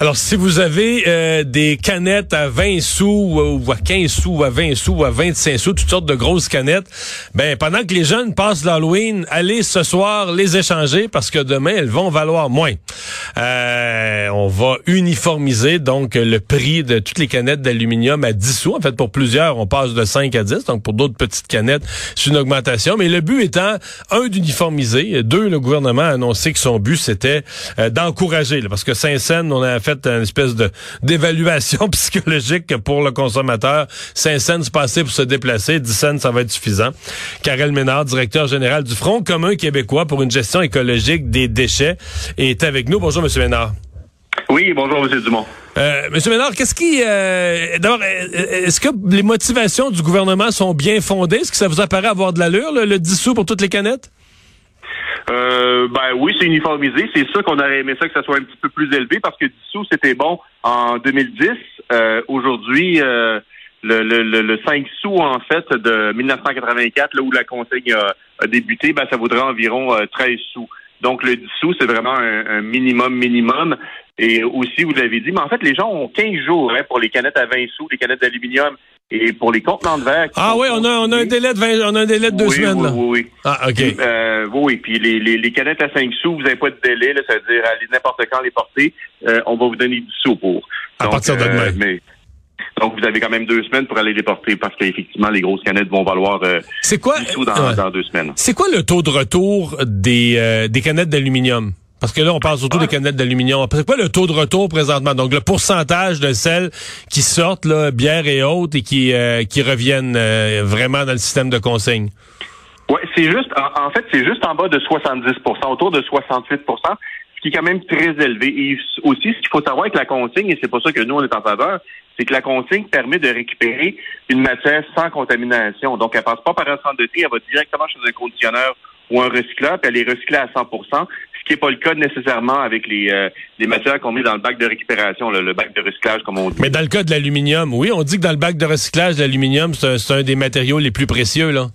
Alors, si vous avez euh, des canettes à 20 sous ou à 15 sous ou à 20 sous ou à 25 sous, toutes sortes de grosses canettes, ben pendant que les jeunes passent l'Halloween, allez ce soir les échanger parce que demain, elles vont valoir moins. Euh, on va uniformiser donc le prix de toutes les canettes d'aluminium à 10 sous. En fait, pour plusieurs, on passe de 5 à 10. Donc, pour d'autres petites canettes, c'est une augmentation. Mais le but étant, un, d'uniformiser. Deux, le gouvernement a annoncé que son but, c'était euh, d'encourager. Parce que Saint-Saëns, on a fait une espèce de d'évaluation psychologique pour le consommateur. 5 cents passer pour se déplacer, 10 cents, ça va être suffisant. Karel Ménard, directeur général du Front commun québécois pour une gestion écologique des déchets, est avec nous. Bonjour, Monsieur Ménard. Oui, bonjour, M. Dumont. Euh, Monsieur Ménard, qu'est-ce qui... Euh, D'abord, est-ce que les motivations du gouvernement sont bien fondées? Est-ce que ça vous apparaît avoir de l'allure, le, le 10 sous pour toutes les canettes? Euh, ben oui, c'est uniformisé. C'est sûr qu'on aurait aimé ça que ça soit un petit peu plus élevé parce que 10 sous, c'était bon en 2010. Euh, Aujourd'hui, euh, le, le, le, 5 sous, en fait, de 1984, là où la consigne a, a débuté, ben, ça vaudrait environ 13 euh, sous. Donc, le 10 sous, c'est vraiment un, minimum, minimum. Et aussi, vous l'avez dit, mais en fait, les gens ont 15 jours hein, pour les canettes à 20 sous, les canettes d'aluminium. Et pour les contenants de verre... Ah oui, on a, on a un délai de 20, on a un délai de deux semaines. Oui, oui, oui. Ah, OK. Euh, oui, puis les, les, les, canettes à 5 sous, vous n'avez pas de délai, là, ça veut dire aller n'importe quand les porter, euh, on va vous donner 10 sous pour. À partir de demain. Euh, mais, donc, vous avez quand même deux semaines pour aller les porter parce qu'effectivement, les grosses canettes vont valoir euh, c'est quoi, 10 sous dans, dans deux semaines. C'est quoi le taux de retour des, euh, des canettes d'aluminium? Parce que là, on parle surtout des canettes d'aluminium. C'est quoi le taux de retour présentement? Donc, le pourcentage de celles qui sortent, là, bière et autres, et qui, euh, qui reviennent euh, vraiment dans le système de consigne? Oui, c'est juste, en, fait, c'est juste en bas de 70% autour de 68 ce qui est quand même très élevé. Et aussi, ce qu'il faut savoir avec la consigne, et c'est pour ça que nous, on est en faveur, c'est que la consigne permet de récupérer une matière sans contamination. Donc, elle passe pas par un centre de tri, elle va directement chez un conditionneur ou un recycleur, puis elle est recyclée à 100% ce qui n'est pas le cas nécessairement avec les, euh, les matières qu'on met dans le bac de récupération, le bac de recyclage, comme on dit. Mais dans le cas de l'aluminium, oui, on dit que dans le bac de recyclage, l'aluminium, c'est un, des matériaux les plus précieux, là.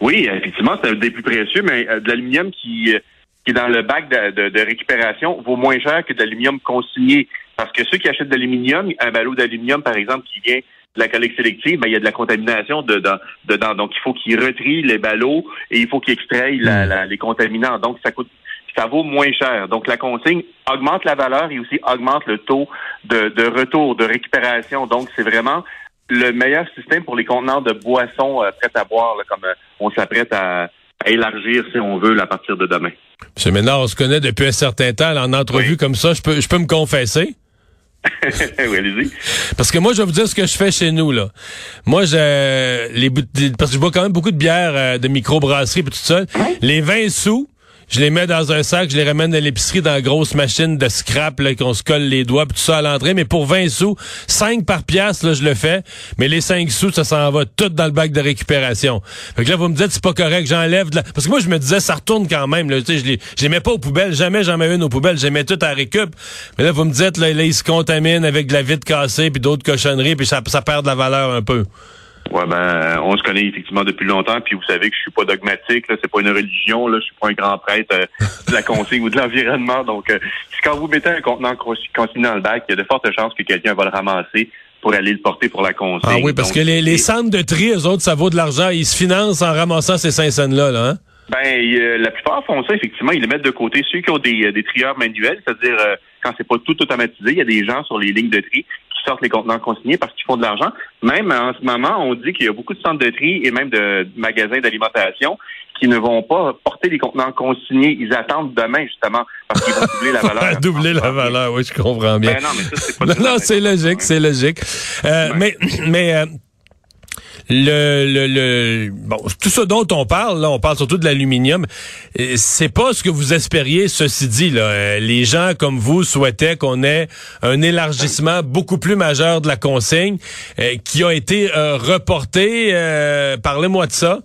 Oui, effectivement, c'est un des plus précieux, mais euh, de l'aluminium qui, euh, qui est dans le bac de, de, récupération vaut moins cher que de l'aluminium consigné. Parce que ceux qui achètent de l'aluminium, un ballot d'aluminium, par exemple, qui vient de la collecte sélective, ben, il y a de la contamination dedans. dedans. Donc, il faut qu'ils retrient les ballots et il faut qu'ils extraient hmm. les contaminants. Donc, ça coûte ça vaut moins cher. Donc, la consigne augmente la valeur et aussi augmente le taux de, de retour, de récupération. Donc, c'est vraiment le meilleur système pour les contenants de boissons euh, prêtes à boire, comme euh, on s'apprête à, élargir, si on veut, à partir de demain. Monsieur Ménard, on se connaît depuis un certain temps. en entrevue comme ça, je peux, je peux me confesser? oui, allez-y. Parce que moi, je vais vous dire ce que je fais chez nous, là. Moi, je, les, parce que je bois quand même beaucoup de bière euh, de microbrasserie et tout ça. Les 20 sous, je les mets dans un sac, je les ramène à l'épicerie dans la grosse machine de scrap qu'on se colle les doigts puis tout ça à l'entrée. Mais pour 20 sous, 5 par pièce, là, je le fais. Mais les 5 sous, ça s'en va tout dans le bac de récupération. Fait que là, vous me dites c'est pas correct, j'enlève de la... Parce que moi, je me disais, ça retourne quand même. Là, je les, je les mets pas aux poubelles. Jamais j'en mets une aux poubelles. Je les mets toutes à récup. Mais là, vous me dites, là, là ils se contaminent avec de la vitre cassée puis d'autres cochonneries puis ça, ça perd de la valeur un peu. Ouais, ben, on se connaît effectivement depuis longtemps, puis vous savez que je suis pas dogmatique, là, c'est pas une religion, là, je suis pas un grand prêtre euh, de la consigne ou de l'environnement. Donc, euh, quand vous mettez un contenant consigné dans le bac, il y a de fortes chances que quelqu'un va le ramasser pour aller le porter pour la consigne. Ah oui, parce que les, les, centres de tri, eux autres, ça vaut de l'argent. Ils se financent en ramassant ces cinq là là, hein? Ben, euh, la plupart font ça, effectivement. Ils les mettent de côté. Ceux qui ont des, des trieurs manuels, c'est-à-dire quand c'est pas tout automatisé, il y a des gens sur les lignes de tri sortent les contenants consignés parce qu'ils font de l'argent. Même en ce moment, on dit qu'il y a beaucoup de centres de tri et même de magasins d'alimentation qui ne vont pas porter les contenants consignés. Ils attendent demain, justement, parce qu'ils vont doubler la valeur. doubler la valeur, oui, je comprends bien. Ben non, mais ça, c'est pas Non, c'est logique, c'est logique. Euh, Mais, mais euh, le, le, le, bon, tout ce dont on parle, là, on parle surtout de l'aluminium. Euh, c'est pas ce que vous espériez, ceci dit. Là. Euh, les gens comme vous souhaitaient qu'on ait un élargissement beaucoup plus majeur de la consigne euh, qui a été reporté. Parlez-moi de ça.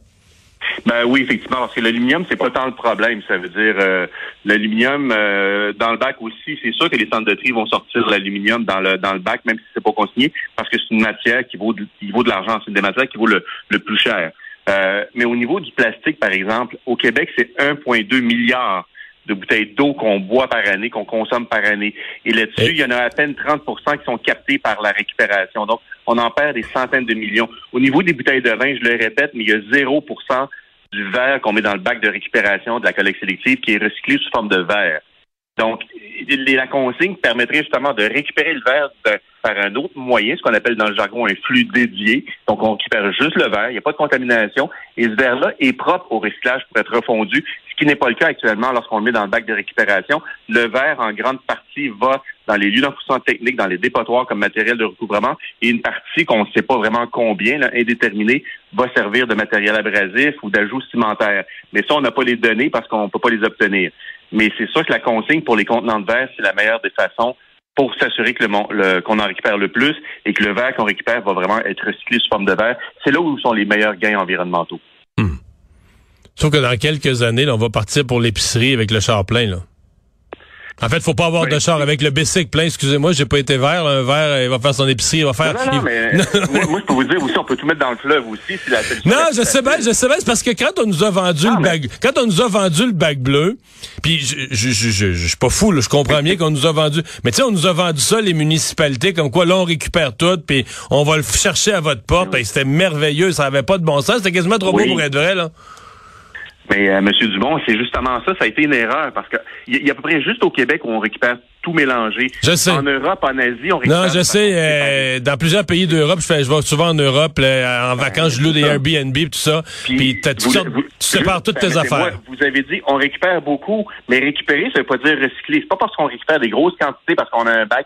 Ben oui, effectivement, parce que l'aluminium, c'est pas tant le problème. Ça veut dire euh, l'aluminium euh, dans le bac aussi, c'est sûr que les centres de tri vont sortir l'aluminium dans le dans le bac, même si c'est pas consigné, parce que c'est une matière qui vaut de, qui vaut de l'argent. C'est une des matières qui vaut le, le plus cher. Euh, mais au niveau du plastique, par exemple, au Québec, c'est 1,2 milliard de bouteilles d'eau qu'on boit par année, qu'on consomme par année. Et là-dessus, il y en a à peine 30% qui sont captés par la récupération. Donc, on en perd des centaines de millions. Au niveau des bouteilles de vin, je le répète, mais il y a 0% du verre qu'on met dans le bac de récupération de la collecte sélective qui est recyclé sous forme de verre. Donc, la consigne permettrait justement de récupérer le verre par un autre moyen, ce qu'on appelle dans le jargon un flux dédié. Donc, on récupère juste le verre, il n'y a pas de contamination, et ce verre-là est propre au recyclage pour être refondu, ce qui n'est pas le cas actuellement lorsqu'on le met dans le bac de récupération. Le verre, en grande partie, va dans les lieux d'enfouissement technique, dans les dépotoirs comme matériel de recouvrement, et une partie qu'on ne sait pas vraiment combien, là, indéterminée, va servir de matériel abrasif ou d'ajout cimentaire. Mais ça, on n'a pas les données parce qu'on ne peut pas les obtenir. Mais c'est sûr que la consigne pour les contenants de verre, c'est la meilleure des façons pour s'assurer que le, qu'on en récupère le plus et que le verre qu'on récupère va vraiment être recyclé sous forme de verre. C'est là où sont les meilleurs gains environnementaux. Hmm. Sauf que dans quelques années, on va partir pour l'épicerie avec le char plein. Là. En fait, faut pas avoir de char avec le bicycle plein. Excusez-moi, j'ai pas été vert. Un verre, il va faire son épicerie, il va faire. Non, non, mais moi, je peux vous dire aussi, on peut tout mettre dans le fleuve aussi. Si la non, je sais bien, je sais bien. C'est parce que quand on nous a vendu le bac, quand on nous a vendu le bac bleu, puis je, je, je, je, suis pas fou, là, je comprends bien qu'on nous a vendu. Mais tu sais, on nous a vendu ça les municipalités, comme quoi là on récupère tout, puis on va le chercher à votre porte. Ben, c'était merveilleux, ça avait pas de bon sens. C'était quasiment trop beau pour être vrai là. Mais euh, M. Dumont, c'est justement ça, ça a été une erreur parce que il y, a à peu près juste au Québec où on récupère tout mélangé. Je sais. En Europe, en Asie, on récupère. Non, je sais. Euh, dans plusieurs pays d'Europe, je, fais, je vais souvent en Europe en vacances, je loue des Airbnb tout ça. Puis, tu sépares toutes tes affaires. vous avez dit on récupère beaucoup, mais récupérer, ça veut pas dire recycler. C'est pas parce qu'on récupère des grosses quantités parce qu'on a un bac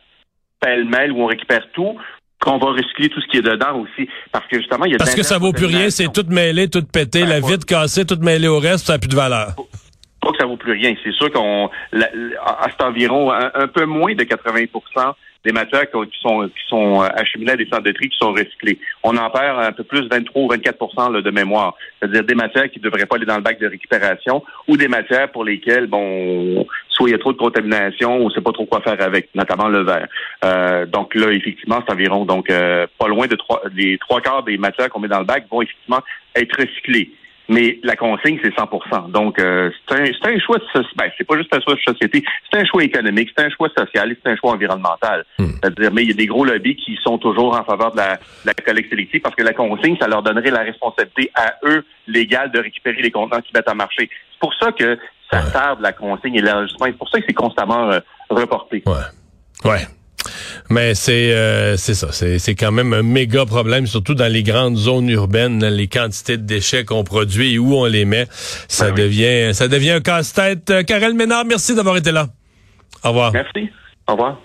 pêle-mêle où on récupère tout qu'on va recycler tout ce qui est dedans aussi. Parce que justement, il y a Parce que ça vaut plus rien, c'est tout mêlé, tout pété, ben, la vitre cassée, tout mêlé au reste, ça n'a plus de valeur. Pas que ça vaut plus rien. C'est sûr qu'on, à cet environ, un, peu moins de 80% des matières qui sont, qui sont euh, acheminées à des centres de tri qui sont recyclées. On en perd un peu plus 23 ou 24% de mémoire. C'est-à-dire des matières qui ne devraient pas aller dans le bac de récupération ou des matières pour lesquelles, bon, soit il y a trop de contamination ou on ne sait pas trop quoi faire avec, notamment le verre. Euh, donc là, effectivement, c'est environ donc euh, pas loin de trois, les trois quarts des matières qu'on met dans le bac vont effectivement être recyclées. Mais la consigne, c'est 100% Donc, euh, c'est un, un, choix de ben, c'est pas juste un choix de société, c'est un choix économique, c'est un choix social et c'est un choix environnemental. Hmm. C'est-à-dire, mais il y a des gros lobbies qui sont toujours en faveur de la, la collecte sélective parce que la consigne, ça leur donnerait la responsabilité à eux légale de récupérer les contenants qui mettent en marché. C'est pour ça que ça tarde la consigne et l'enregistrement. C'est pour ça que c'est constamment euh, reporté. Ouais. Ouais. Mais c'est euh, c'est ça, c'est quand même un méga problème, surtout dans les grandes zones urbaines, les quantités de déchets qu'on produit et où on les met, ça ben devient ça devient un casse-tête. Karel euh, Ménard, merci d'avoir été là. Au revoir. Merci. Au revoir.